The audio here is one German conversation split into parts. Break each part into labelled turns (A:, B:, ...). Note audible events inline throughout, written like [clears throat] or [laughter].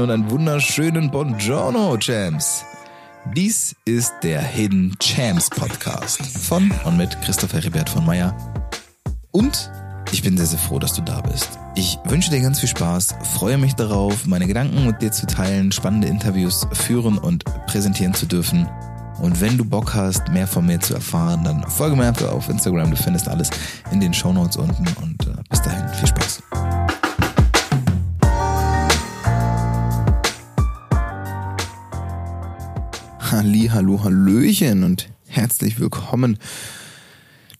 A: Hallöchen und einen wunderschönen Buongiorno, Champs. Dies ist der Hidden Champs Podcast von und mit Christoph Heribert von Meyer. Und ich bin sehr, sehr froh, dass du da bist. Ich wünsche dir ganz viel Spaß, freue mich darauf, meine Gedanken mit dir zu teilen, spannende Interviews führen und präsentieren zu dürfen. Und wenn du Bock hast, mehr von mir zu erfahren, dann folge mir einfach auf Instagram. Du findest alles in den Show Notes unten. Und äh, bis dahin, viel Spaß. Halli, hallo, hallöchen und herzlich willkommen,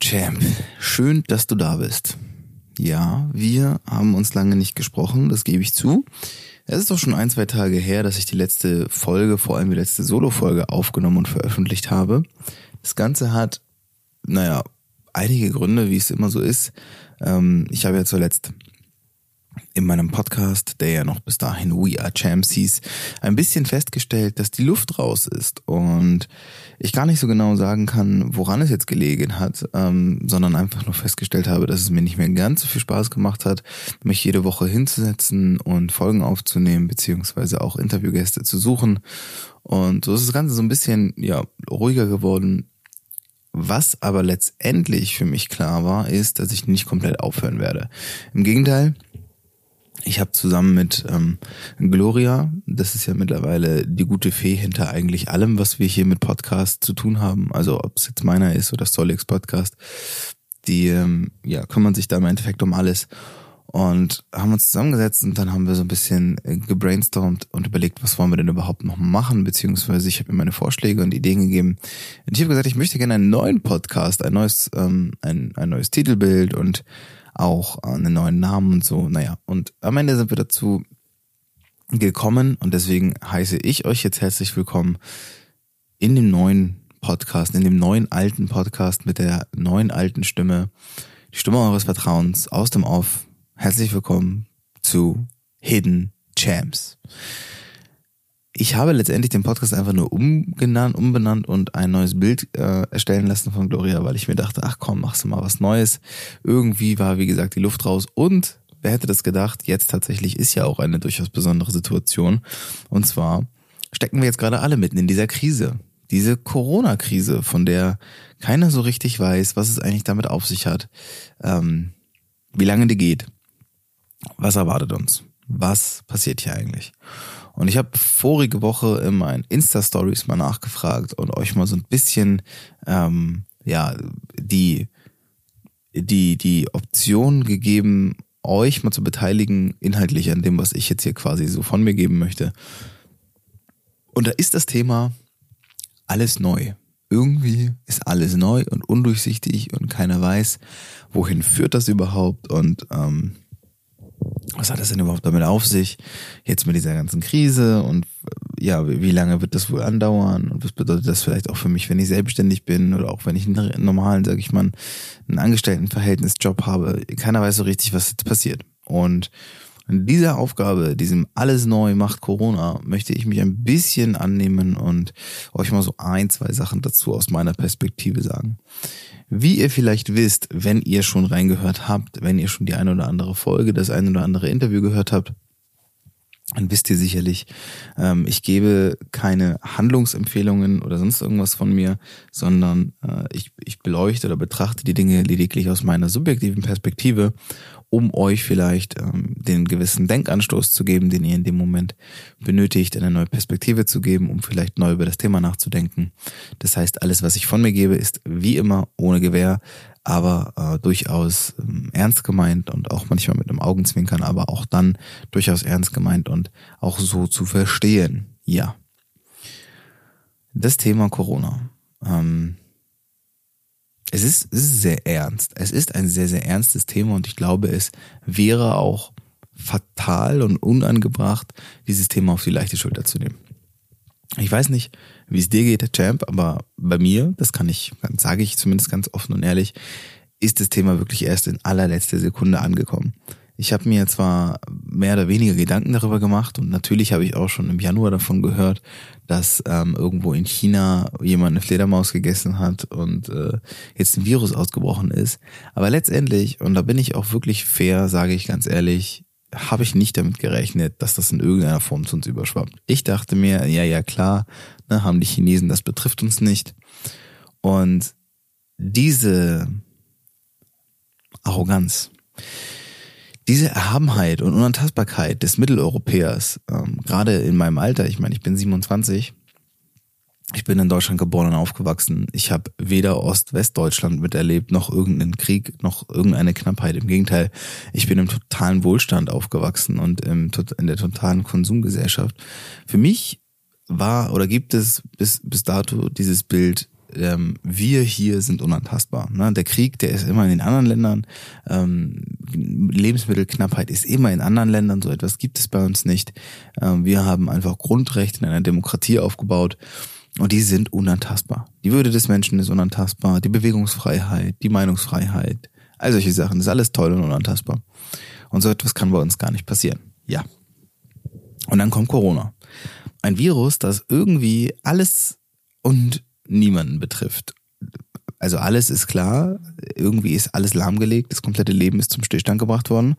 A: Champ. Schön, dass du da bist. Ja, wir haben uns lange nicht gesprochen, das gebe ich zu. Es ist doch schon ein, zwei Tage her, dass ich die letzte Folge, vor allem die letzte Solo-Folge aufgenommen und veröffentlicht habe. Das Ganze hat, naja, einige Gründe, wie es immer so ist. Ähm, ich habe ja zuletzt in meinem Podcast, der ja noch bis dahin We Are Champs hieß, ein bisschen festgestellt, dass die Luft raus ist und ich gar nicht so genau sagen kann, woran es jetzt gelegen hat, ähm, sondern einfach nur festgestellt habe, dass es mir nicht mehr ganz so viel Spaß gemacht hat, mich jede Woche hinzusetzen und Folgen aufzunehmen, beziehungsweise auch Interviewgäste zu suchen. Und so ist das Ganze so ein bisschen ja ruhiger geworden. Was aber letztendlich für mich klar war, ist, dass ich nicht komplett aufhören werde. Im Gegenteil, ich habe zusammen mit ähm, Gloria, das ist ja mittlerweile die gute Fee hinter eigentlich allem, was wir hier mit Podcast zu tun haben, also ob es jetzt meiner ist oder Solix Podcast, die ähm, ja kümmern sich da im Endeffekt um alles und haben uns zusammengesetzt und dann haben wir so ein bisschen äh, gebrainstormt und überlegt, was wollen wir denn überhaupt noch machen, beziehungsweise ich habe mir meine Vorschläge und Ideen gegeben. Und ich habe gesagt, ich möchte gerne einen neuen Podcast, ein neues, ähm, ein, ein neues Titelbild und auch einen neuen Namen und so. Naja, und am Ende sind wir dazu gekommen und deswegen heiße ich euch jetzt herzlich willkommen in dem neuen Podcast, in dem neuen alten Podcast mit der neuen alten Stimme, die Stimme eures Vertrauens aus dem Off. Herzlich willkommen zu Hidden Champs. Ich habe letztendlich den Podcast einfach nur umgenannt, umbenannt und ein neues Bild äh, erstellen lassen von Gloria, weil ich mir dachte, ach komm, machst du mal was Neues. Irgendwie war, wie gesagt, die Luft raus und wer hätte das gedacht, jetzt tatsächlich ist ja auch eine durchaus besondere Situation. Und zwar stecken wir jetzt gerade alle mitten in dieser Krise. Diese Corona-Krise, von der keiner so richtig weiß, was es eigentlich damit auf sich hat, ähm, wie lange die geht, was erwartet uns, was passiert hier eigentlich. Und ich habe vorige Woche in meinen Insta-Stories mal nachgefragt und euch mal so ein bisschen ähm, ja die die die Option gegeben, euch mal zu beteiligen inhaltlich an dem, was ich jetzt hier quasi so von mir geben möchte. Und da ist das Thema alles neu. Irgendwie ist alles neu und undurchsichtig und keiner weiß, wohin führt das überhaupt und ähm, was hat das denn überhaupt damit auf sich? Jetzt mit dieser ganzen Krise und ja, wie lange wird das wohl andauern? Und was bedeutet das vielleicht auch für mich, wenn ich selbstständig bin oder auch wenn ich einen normalen, sag ich mal, einen Angestelltenverhältnisjob habe? Keiner weiß so richtig, was jetzt passiert. Und in dieser Aufgabe, diesem alles neu macht Corona, möchte ich mich ein bisschen annehmen und euch mal so ein, zwei Sachen dazu aus meiner Perspektive sagen. Wie ihr vielleicht wisst, wenn ihr schon reingehört habt, wenn ihr schon die eine oder andere Folge, das eine oder andere Interview gehört habt, dann wisst ihr sicherlich, ähm, ich gebe keine Handlungsempfehlungen oder sonst irgendwas von mir, sondern äh, ich, ich beleuchte oder betrachte die Dinge lediglich aus meiner subjektiven Perspektive um euch vielleicht ähm, den gewissen Denkanstoß zu geben, den ihr in dem Moment benötigt, eine neue Perspektive zu geben, um vielleicht neu über das Thema nachzudenken. Das heißt, alles, was ich von mir gebe, ist wie immer ohne Gewähr, aber äh, durchaus ähm, ernst gemeint und auch manchmal mit einem Augenzwinkern, aber auch dann durchaus ernst gemeint und auch so zu verstehen. Ja. Das Thema Corona. Ähm, es ist, es ist sehr ernst. Es ist ein sehr, sehr ernstes Thema und ich glaube, es wäre auch fatal und unangebracht, dieses Thema auf die leichte Schulter zu nehmen. Ich weiß nicht, wie es dir geht, Champ, aber bei mir, das kann ich, sage ich zumindest ganz offen und ehrlich, ist das Thema wirklich erst in allerletzter Sekunde angekommen. Ich habe mir zwar mehr oder weniger Gedanken darüber gemacht und natürlich habe ich auch schon im Januar davon gehört, dass ähm, irgendwo in China jemand eine Fledermaus gegessen hat und äh, jetzt ein Virus ausgebrochen ist. Aber letztendlich, und da bin ich auch wirklich fair, sage ich ganz ehrlich, habe ich nicht damit gerechnet, dass das in irgendeiner Form zu uns überschwappt. Ich dachte mir, ja, ja, klar, ne, haben die Chinesen, das betrifft uns nicht. Und diese Arroganz, diese Erhabenheit und Unantastbarkeit des Mitteleuropäers, ähm, gerade in meinem Alter, ich meine, ich bin 27, ich bin in Deutschland geboren und aufgewachsen. Ich habe weder Ost-West-Deutschland miterlebt, noch irgendeinen Krieg, noch irgendeine Knappheit. Im Gegenteil, ich bin im totalen Wohlstand aufgewachsen und im, in der totalen Konsumgesellschaft. Für mich war oder gibt es bis, bis dato dieses Bild, ähm, wir hier sind unantastbar. Ne? Der Krieg, der ist immer in den anderen Ländern. Ähm, Lebensmittelknappheit ist immer in anderen Ländern. So etwas gibt es bei uns nicht. Ähm, wir haben einfach Grundrechte in einer Demokratie aufgebaut. Und die sind unantastbar. Die Würde des Menschen ist unantastbar, die Bewegungsfreiheit, die Meinungsfreiheit, all solche Sachen, das ist alles toll und unantastbar. Und so etwas kann bei uns gar nicht passieren. Ja. Und dann kommt Corona. Ein Virus, das irgendwie alles und niemanden betrifft. Also alles ist klar, irgendwie ist alles lahmgelegt, das komplette Leben ist zum Stillstand gebracht worden.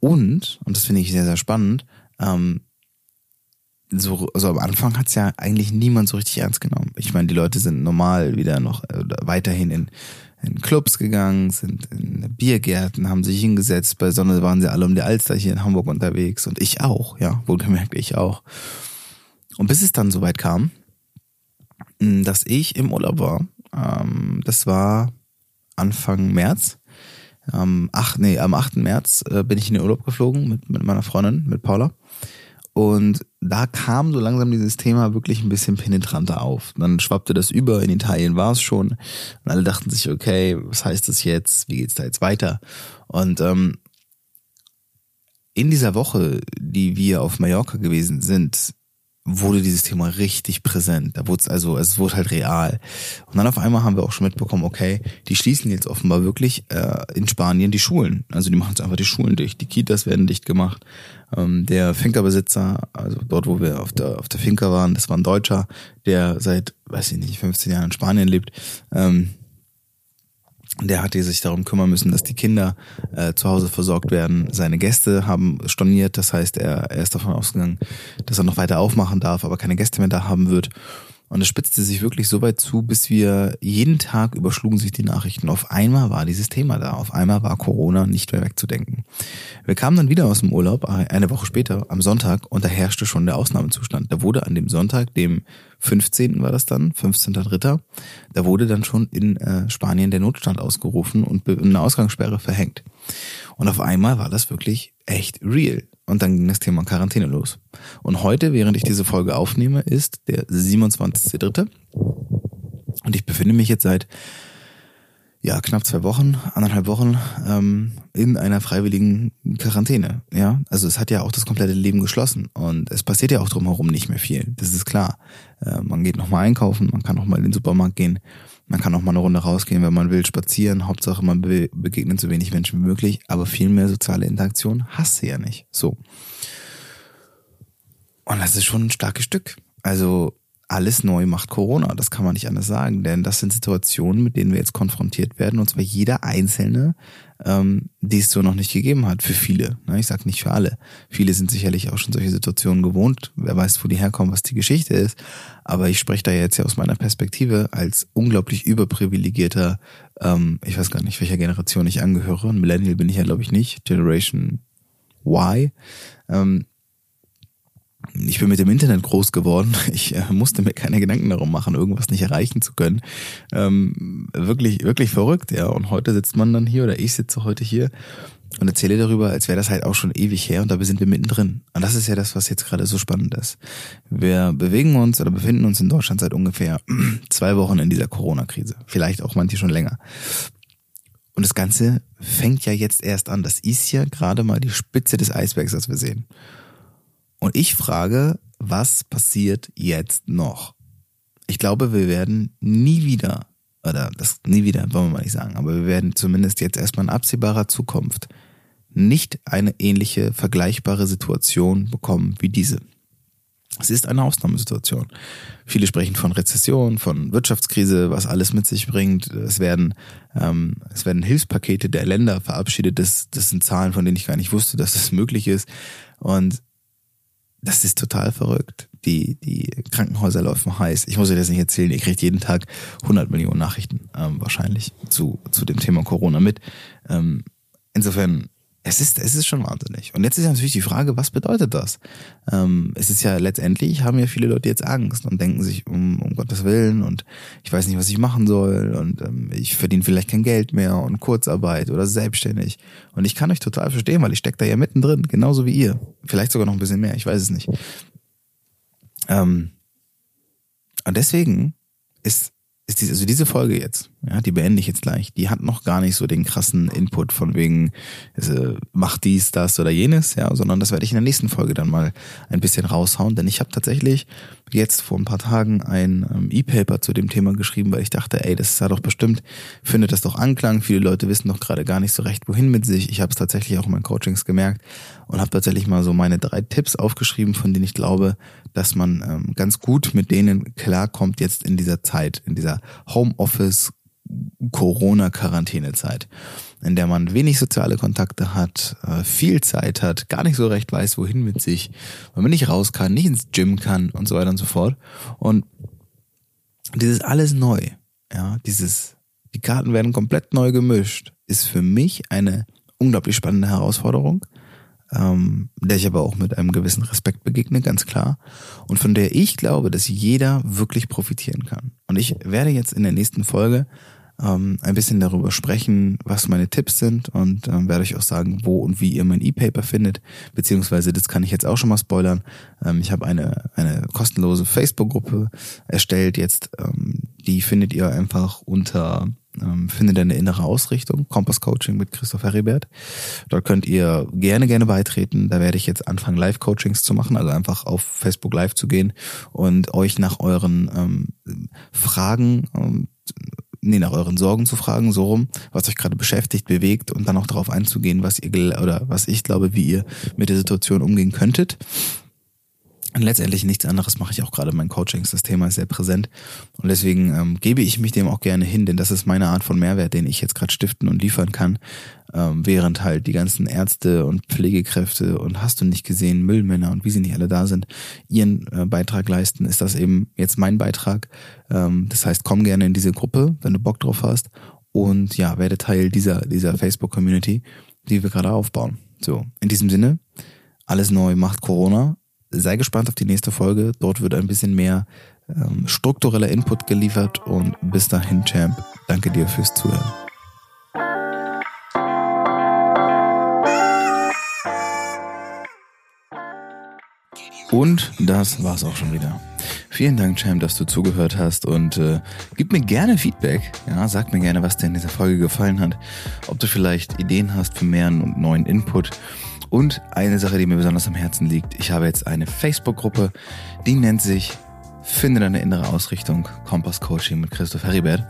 A: Und, und das finde ich sehr, sehr spannend, ähm, so, also am Anfang hat's ja eigentlich niemand so richtig ernst genommen. Ich meine, die Leute sind normal wieder noch äh, weiterhin in, in Clubs gegangen, sind in Biergärten, haben sich hingesetzt. Bei Sonne waren sie alle um die Alster hier in Hamburg unterwegs und ich auch, ja, wohlgemerkt ich auch. Und bis es dann soweit kam, dass ich im Urlaub war, ähm, das war Anfang März, ähm, ach, nee, am 8. März äh, bin ich in den Urlaub geflogen mit, mit meiner Freundin, mit Paula. Und da kam so langsam dieses Thema wirklich ein bisschen penetranter auf. Dann schwappte das über, in Italien war es schon. Und alle dachten sich, okay, was heißt das jetzt? Wie geht's da jetzt weiter? Und ähm, in dieser Woche, die wir auf Mallorca gewesen sind, wurde dieses Thema richtig präsent. Da wurde es also, es wurde halt real. Und dann auf einmal haben wir auch schon mitbekommen, okay, die schließen jetzt offenbar wirklich äh, in Spanien die Schulen. Also die machen jetzt einfach die Schulen dicht, die Kitas werden dicht gemacht. Ähm, der Finca-Besitzer, also dort, wo wir auf der auf der Finca waren, das war ein Deutscher, der seit, weiß ich nicht, 15 Jahren in Spanien lebt. Ähm, der hatte sich darum kümmern müssen, dass die Kinder äh, zu Hause versorgt werden. Seine Gäste haben storniert, das heißt, er, er ist davon ausgegangen, dass er noch weiter aufmachen darf, aber keine Gäste mehr da haben wird. Und es spitzte sich wirklich so weit zu, bis wir jeden Tag überschlugen sich die Nachrichten. Auf einmal war dieses Thema da. Auf einmal war Corona nicht mehr wegzudenken. Wir kamen dann wieder aus dem Urlaub, eine Woche später, am Sonntag, und da herrschte schon der Ausnahmezustand. Da wurde an dem Sonntag, dem 15. war das dann, 15.3., da wurde dann schon in äh, Spanien der Notstand ausgerufen und eine Ausgangssperre verhängt. Und auf einmal war das wirklich echt real. Und dann ging das Thema Quarantäne los. Und heute, während ich diese Folge aufnehme, ist der 27.3. Und ich befinde mich jetzt seit ja knapp zwei Wochen, anderthalb Wochen ähm, in einer freiwilligen Quarantäne. Ja, also es hat ja auch das komplette Leben geschlossen und es passiert ja auch drumherum nicht mehr viel. Das ist klar. Äh, man geht noch mal einkaufen, man kann noch mal in den Supermarkt gehen, man kann auch mal eine Runde rausgehen, wenn man will, spazieren. Hauptsache, man be begegnet so wenig Menschen wie möglich. Aber viel mehr soziale Interaktion hast du ja nicht. So. Und das ist schon ein starkes Stück. Also alles neu macht Corona. Das kann man nicht anders sagen. Denn das sind Situationen, mit denen wir jetzt konfrontiert werden. Und zwar jeder Einzelne ähm, die es so noch nicht gegeben hat für viele. Ne? Ich sage nicht für alle. Viele sind sicherlich auch schon solche Situationen gewohnt. Wer weiß, wo die herkommen, was die Geschichte ist. Aber ich spreche da jetzt ja aus meiner Perspektive als unglaublich überprivilegierter, ähm, ich weiß gar nicht, welcher Generation ich angehöre. Ein Millennial bin ich ja, glaube ich, nicht. Generation Y. Ähm, ich bin mit dem Internet groß geworden. [laughs] Ich äh, musste mir keine Gedanken darum machen, irgendwas nicht erreichen zu können. Ähm, wirklich, wirklich verrückt, ja. Und heute sitzt man dann hier oder ich sitze heute hier und erzähle darüber, als wäre das halt auch schon ewig her und da sind wir mittendrin. Und das ist ja das, was jetzt gerade so spannend ist. Wir bewegen uns oder befinden uns in Deutschland seit ungefähr [clears throat] zwei Wochen in dieser Corona-Krise. Vielleicht auch manche schon länger. Und das Ganze fängt ja jetzt erst an. Das ist ja gerade mal die Spitze des Eisbergs, was wir sehen. Und ich frage, was passiert jetzt noch? Ich glaube, wir werden nie wieder, oder das nie wieder, wollen wir mal nicht sagen, aber wir werden zumindest jetzt erstmal in absehbarer Zukunft nicht eine ähnliche, vergleichbare Situation bekommen wie diese. Es ist eine Ausnahmesituation. Viele sprechen von Rezession, von Wirtschaftskrise, was alles mit sich bringt. Es werden, ähm, es werden Hilfspakete der Länder verabschiedet. Das, das sind Zahlen, von denen ich gar nicht wusste, dass das möglich ist. Und das ist total verrückt. Die, die Krankenhäuser laufen heiß. Ich muss euch das nicht erzählen. Ihr kriegt jeden Tag 100 Millionen Nachrichten ähm, wahrscheinlich zu, zu dem Thema Corona mit. Ähm, insofern es ist, es ist schon wahnsinnig. Und jetzt ist natürlich die Frage, was bedeutet das? Ähm, es ist ja letztendlich, haben ja viele Leute jetzt Angst und denken sich, um, um Gottes Willen und ich weiß nicht, was ich machen soll und ähm, ich verdiene vielleicht kein Geld mehr und Kurzarbeit oder selbstständig. Und ich kann euch total verstehen, weil ich stecke da ja mittendrin, genauso wie ihr. Vielleicht sogar noch ein bisschen mehr, ich weiß es nicht. Ähm, und deswegen ist ist diese, also diese Folge jetzt, ja, die beende ich jetzt gleich, die hat noch gar nicht so den krassen Input von wegen, also, mach dies, das oder jenes, ja, sondern das werde ich in der nächsten Folge dann mal ein bisschen raushauen, denn ich habe tatsächlich jetzt vor ein paar Tagen ein ähm, E-Paper zu dem Thema geschrieben, weil ich dachte, ey, das ist ja doch bestimmt, findet das doch Anklang, viele Leute wissen doch gerade gar nicht so recht, wohin mit sich. Ich habe es tatsächlich auch in meinen Coachings gemerkt und habe tatsächlich mal so meine drei Tipps aufgeschrieben, von denen ich glaube, dass man ähm, ganz gut mit denen klarkommt jetzt in dieser Zeit, in dieser Homeoffice Corona-Quarantänezeit, in der man wenig soziale Kontakte hat, äh, viel Zeit hat, gar nicht so recht weiß, wohin mit sich, weil man nicht raus kann, nicht ins Gym kann und so weiter und so fort. Und dieses alles neu, ja, dieses, die Karten werden komplett neu gemischt, ist für mich eine unglaublich spannende Herausforderung ähm, der ich aber auch mit einem gewissen Respekt begegne, ganz klar. Und von der ich glaube, dass jeder wirklich profitieren kann. Und ich werde jetzt in der nächsten Folge ähm, ein bisschen darüber sprechen, was meine Tipps sind und ähm, werde euch auch sagen, wo und wie ihr mein E-Paper findet, beziehungsweise das kann ich jetzt auch schon mal spoilern. Ähm, ich habe eine, eine kostenlose Facebook-Gruppe erstellt jetzt, ähm, die findet ihr einfach unter ähm, Finde deine innere Ausrichtung, Kompass Coaching mit Christoph Heribert. Dort könnt ihr gerne, gerne beitreten. Da werde ich jetzt anfangen, Live-Coachings zu machen, also einfach auf Facebook Live zu gehen und euch nach euren ähm, Fragen ähm, nee, nach euren Sorgen zu fragen, so rum, was euch gerade beschäftigt, bewegt und dann auch darauf einzugehen, was ihr oder was ich glaube, wie ihr mit der Situation umgehen könntet. Und letztendlich nichts anderes mache ich auch gerade in meinen Coachings. Das Thema ist sehr präsent. Und deswegen ähm, gebe ich mich dem auch gerne hin, denn das ist meine Art von Mehrwert, den ich jetzt gerade stiften und liefern kann. Ähm, während halt die ganzen Ärzte und Pflegekräfte und hast du nicht gesehen, Müllmänner und wie sie nicht alle da sind, ihren äh, Beitrag leisten, ist das eben jetzt mein Beitrag. Ähm, das heißt, komm gerne in diese Gruppe, wenn du Bock drauf hast. Und ja, werde Teil dieser, dieser Facebook-Community, die wir gerade aufbauen. So, in diesem Sinne, alles neu macht Corona sei gespannt auf die nächste Folge. Dort wird ein bisschen mehr ähm, struktureller Input geliefert und bis dahin, Champ, danke dir fürs Zuhören. Und das war's auch schon wieder. Vielen Dank, Champ, dass du zugehört hast und äh, gib mir gerne Feedback. Ja, sag mir gerne, was dir in dieser Folge gefallen hat. Ob du vielleicht Ideen hast für mehr und neuen Input. Und eine Sache, die mir besonders am Herzen liegt, ich habe jetzt eine Facebook-Gruppe, die nennt sich Finde deine innere Ausrichtung, Kompass Coaching mit Christoph Heribert.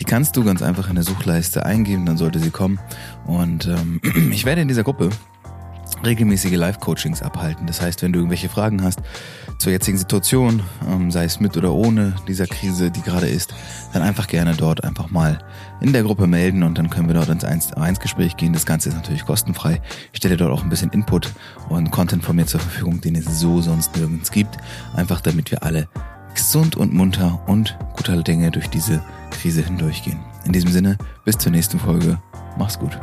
A: Die kannst du ganz einfach in der Suchleiste eingeben, dann sollte sie kommen. Und ähm, [clears throat] ich werde in dieser Gruppe regelmäßige Live-Coachings abhalten. Das heißt, wenn du irgendwelche Fragen hast zur jetzigen Situation, ähm, sei es mit oder ohne dieser Krise, die gerade ist, dann einfach gerne dort einfach mal in der Gruppe melden und dann können wir dort ins 1-Gespräch gehen. Das Ganze ist natürlich kostenfrei. Ich stelle dort auch ein bisschen Input und Content von mir zur Verfügung, den es so sonst nirgends gibt. Einfach damit wir alle gesund und munter und guter Dinge durch diese Krise hindurchgehen. In diesem Sinne, bis zur nächsten Folge. Mach's gut.